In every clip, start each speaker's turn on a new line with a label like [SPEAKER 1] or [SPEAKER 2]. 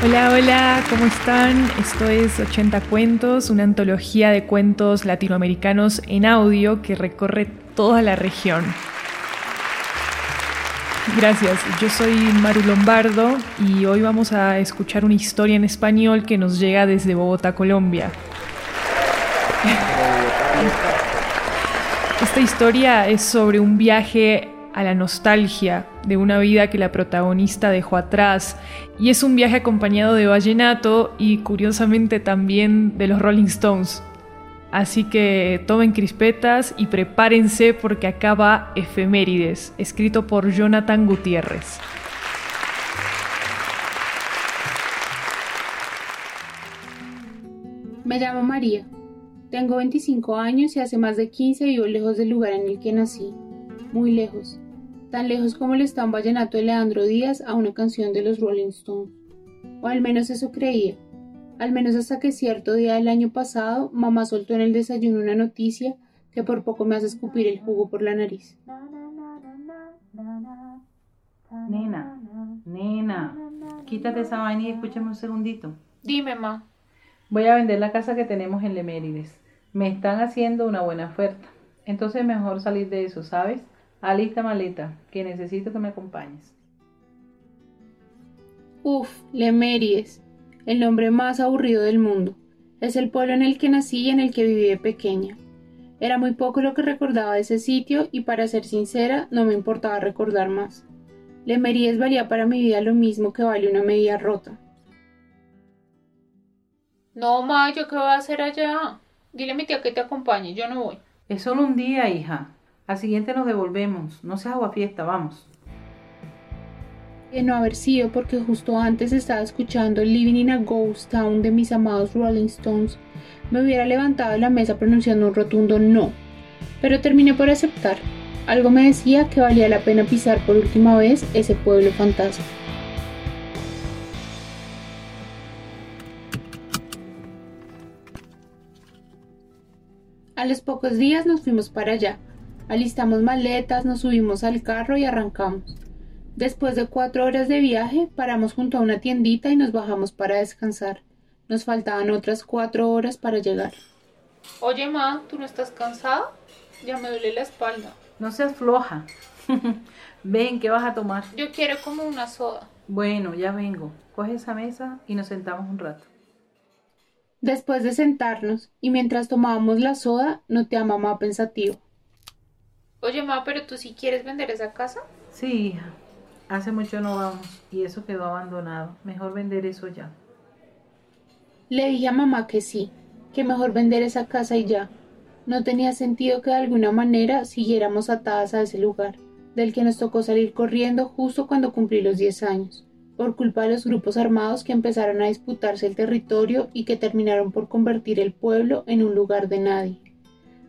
[SPEAKER 1] Hola, hola, ¿cómo están? Esto es 80 Cuentos, una antología de cuentos latinoamericanos en audio que recorre toda la región. Gracias, yo soy Maru Lombardo y hoy vamos a escuchar una historia en español que nos llega desde Bogotá, Colombia. Esta historia es sobre un viaje a la nostalgia de una vida que la protagonista dejó atrás. Y es un viaje acompañado de vallenato y curiosamente también de los Rolling Stones. Así que tomen crispetas y prepárense porque acaba Efemérides, escrito por Jonathan Gutiérrez.
[SPEAKER 2] Me llamo María. Tengo 25 años y hace más de 15 vivo lejos del lugar en el que nací. Muy lejos tan lejos como le está un vallenato de Leandro Díaz a una canción de los Rolling Stones. O al menos eso creía. Al menos hasta que cierto día del año pasado, mamá soltó en el desayuno una noticia que por poco me hace escupir el jugo por la nariz.
[SPEAKER 3] Nena, nena, quítate esa vaina y escúchame un segundito.
[SPEAKER 2] Dime, ma.
[SPEAKER 3] Voy a vender la casa que tenemos en Lemérides. Me están haciendo una buena oferta. Entonces mejor salir de eso, ¿sabes? Alista maleta, que necesito que me acompañes.
[SPEAKER 2] Uf, Lemeries, el nombre más aburrido del mundo. Es el pueblo en el que nací y en el que viví de pequeña. Era muy poco lo que recordaba de ese sitio y para ser sincera no me importaba recordar más. Lemeries valía para mi vida lo mismo que vale una media rota. No, ma, ¿yo qué voy a hacer allá? Dile a mi tía que te acompañe, yo no voy.
[SPEAKER 3] Es solo un día, hija. Al siguiente nos devolvemos. No seas agua fiesta, vamos.
[SPEAKER 2] De no haber sido porque justo antes estaba escuchando Living in a Ghost Town de mis amados Rolling Stones, me hubiera levantado de la mesa pronunciando un rotundo no. Pero terminé por aceptar. Algo me decía que valía la pena pisar por última vez ese pueblo fantasma. A los pocos días nos fuimos para allá, Alistamos maletas, nos subimos al carro y arrancamos. Después de cuatro horas de viaje, paramos junto a una tiendita y nos bajamos para descansar. Nos faltaban otras cuatro horas para llegar. Oye, ma, ¿tú no estás cansada? Ya me duele la espalda.
[SPEAKER 3] No seas floja. Ven, ¿qué vas a tomar?
[SPEAKER 2] Yo quiero como una soda.
[SPEAKER 3] Bueno, ya vengo. Coge esa mesa y nos sentamos un rato.
[SPEAKER 2] Después de sentarnos y mientras tomábamos la soda, noté a mamá pensativo. Oye, ma, pero tú sí quieres vender esa casa?
[SPEAKER 3] Sí, hija. Hace mucho no vamos y eso quedó abandonado. Mejor vender eso ya.
[SPEAKER 2] Le dije a mamá que sí, que mejor vender esa casa y ya. No tenía sentido que de alguna manera siguiéramos atadas a ese lugar, del que nos tocó salir corriendo justo cuando cumplí los 10 años, por culpa de los grupos armados que empezaron a disputarse el territorio y que terminaron por convertir el pueblo en un lugar de nadie.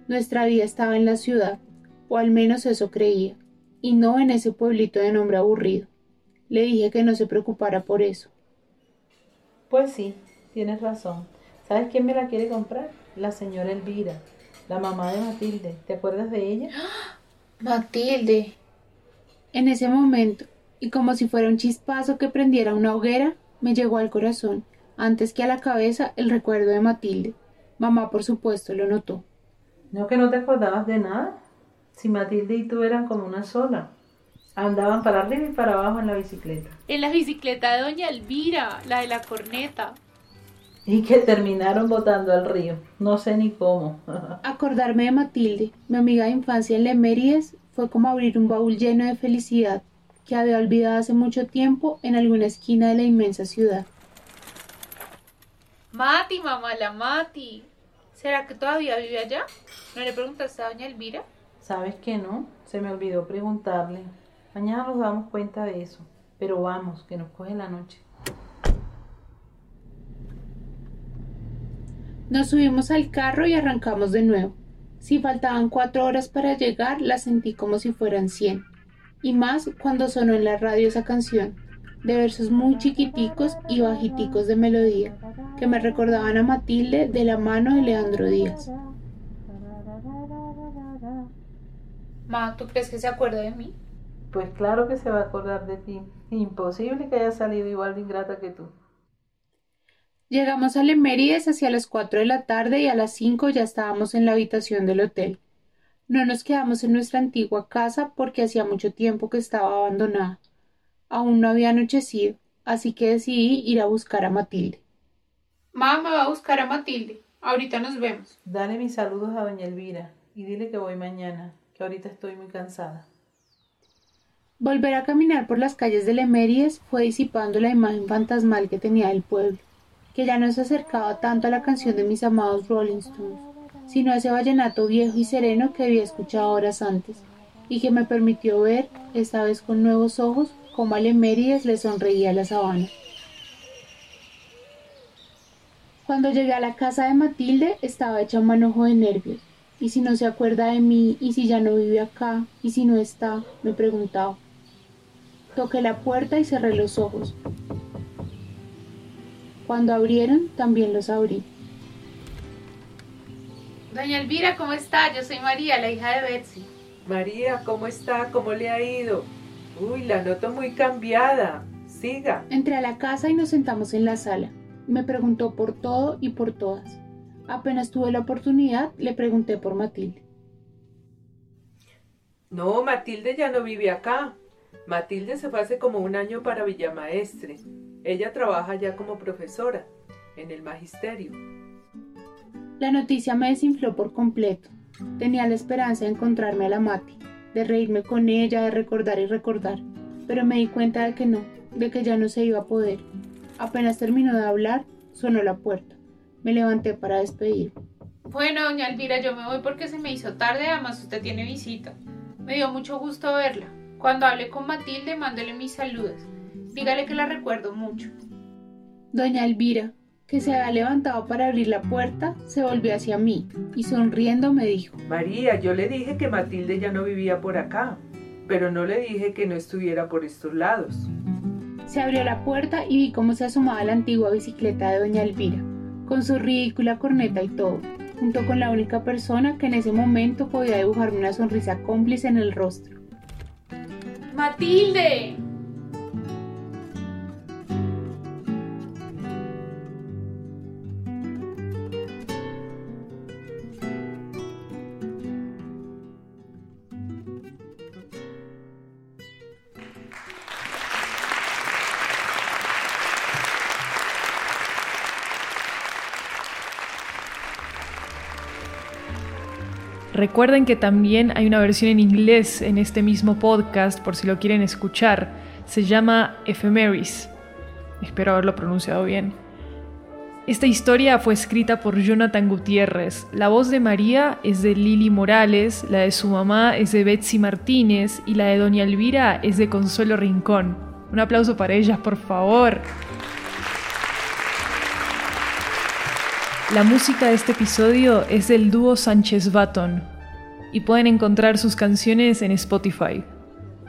[SPEAKER 2] Nuestra vida estaba en la ciudad, o al menos eso creía, y no en ese pueblito de nombre aburrido. Le dije que no se preocupara por eso.
[SPEAKER 3] Pues sí, tienes razón. ¿Sabes quién me la quiere comprar? La señora Elvira, la mamá de Matilde. ¿Te acuerdas de ella?
[SPEAKER 2] Matilde. En ese momento, y como si fuera un chispazo que prendiera una hoguera, me llegó al corazón, antes que a la cabeza, el recuerdo de Matilde. Mamá, por supuesto, lo notó.
[SPEAKER 3] ¿No que no te acordabas de nada? Si Matilde y tú eran como una sola. Andaban para arriba y para abajo en la bicicleta.
[SPEAKER 2] En la bicicleta de doña Elvira, la de la corneta.
[SPEAKER 3] Y que terminaron botando al río. No sé ni cómo.
[SPEAKER 2] Acordarme de Matilde, mi amiga de infancia en Lemérides, fue como abrir un baúl lleno de felicidad que había olvidado hace mucho tiempo en alguna esquina de la inmensa ciudad.
[SPEAKER 4] Mati, mamá, la Mati. ¿Será que todavía vive allá? ¿No le preguntaste a doña Elvira?
[SPEAKER 3] ¿Sabes que no? Se me olvidó preguntarle. Mañana nos damos cuenta de eso. Pero vamos, que nos coge la noche.
[SPEAKER 2] Nos subimos al carro y arrancamos de nuevo. Si faltaban cuatro horas para llegar, la sentí como si fueran cien. Y más cuando sonó en la radio esa canción, de versos muy chiquiticos y bajiticos de melodía, que me recordaban a Matilde de la mano de Leandro Díaz.
[SPEAKER 4] Ma, ¿tú crees que se acuerda de mí?
[SPEAKER 3] Pues claro que se va a acordar de ti. Imposible que haya salido igual de ingrata que tú.
[SPEAKER 2] Llegamos a Lemérides hacia las cuatro de la tarde y a las cinco ya estábamos en la habitación del hotel. No nos quedamos en nuestra antigua casa porque hacía mucho tiempo que estaba abandonada. Aún no había anochecido, así que decidí ir a buscar a Matilde.
[SPEAKER 4] Mamá me va a buscar a Matilde. Ahorita nos vemos.
[SPEAKER 3] Dale mis saludos a doña Elvira y dile que voy mañana, ahorita estoy muy cansada.
[SPEAKER 2] Volver a caminar por las calles de Lemérides fue disipando la imagen fantasmal que tenía del pueblo, que ya no se acercaba tanto a la canción de mis amados Rolling Stones, sino a ese vallenato viejo y sereno que había escuchado horas antes, y que me permitió ver, esta vez con nuevos ojos, cómo a Lemérides le sonreía la sabana. Cuando llegué a la casa de Matilde estaba hecha un manojo de nervios. ¿Y si no se acuerda de mí? ¿Y si ya no vive acá? ¿Y si no está? me preguntaba. Toqué la puerta y cerré los ojos. Cuando abrieron, también los abrí.
[SPEAKER 4] Doña Elvira, ¿cómo está? Yo soy María, la hija de Betsy.
[SPEAKER 5] María, ¿cómo está? ¿Cómo le ha ido? Uy, la noto muy cambiada. Siga.
[SPEAKER 2] Entré a la casa y nos sentamos en la sala. Me preguntó por todo y por todas. Apenas tuve la oportunidad, le pregunté por Matilde.
[SPEAKER 5] No, Matilde ya no vive acá. Matilde se fue hace como un año para Villamaestre. Ella trabaja ya como profesora en el magisterio.
[SPEAKER 2] La noticia me desinfló por completo. Tenía la esperanza de encontrarme a la Mati, de reírme con ella, de recordar y recordar, pero me di cuenta de que no, de que ya no se iba a poder. Apenas terminó de hablar, sonó la puerta. Me levanté para despedir.
[SPEAKER 4] Bueno, doña Elvira, yo me voy porque se me hizo tarde, además usted tiene visita. Me dio mucho gusto verla. Cuando hable con Matilde, mándele mis saludos. Dígale que la recuerdo mucho.
[SPEAKER 2] Doña Elvira, que se había levantado para abrir la puerta, se volvió hacia mí y sonriendo me dijo,
[SPEAKER 5] María, yo le dije que Matilde ya no vivía por acá, pero no le dije que no estuviera por estos lados.
[SPEAKER 2] Se abrió la puerta y vi cómo se asomaba la antigua bicicleta de Doña Elvira, con su ridícula corneta y todo, junto con la única persona que en ese momento podía dibujarme una sonrisa cómplice en el rostro.
[SPEAKER 4] ¡Matilde!
[SPEAKER 1] Recuerden que también hay una versión en inglés en este mismo podcast, por si lo quieren escuchar. Se llama Ephemeris. Espero haberlo pronunciado bien. Esta historia fue escrita por Jonathan Gutiérrez. La voz de María es de Lili Morales, la de su mamá es de Betsy Martínez y la de Doña Elvira es de Consuelo Rincón. Un aplauso para ellas, por favor. La música de este episodio es del dúo Sánchez Baton y pueden encontrar sus canciones en Spotify.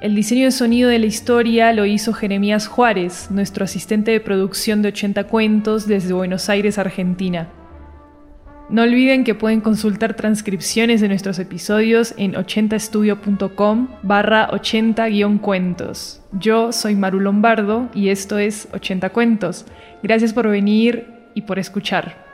[SPEAKER 1] El diseño de sonido de la historia lo hizo Jeremías Juárez, nuestro asistente de producción de 80 cuentos desde Buenos Aires, Argentina. No olviden que pueden consultar transcripciones de nuestros episodios en 80estudio.com barra 80-cuentos. Yo soy Maru Lombardo y esto es 80 Cuentos. Gracias por venir y por escuchar.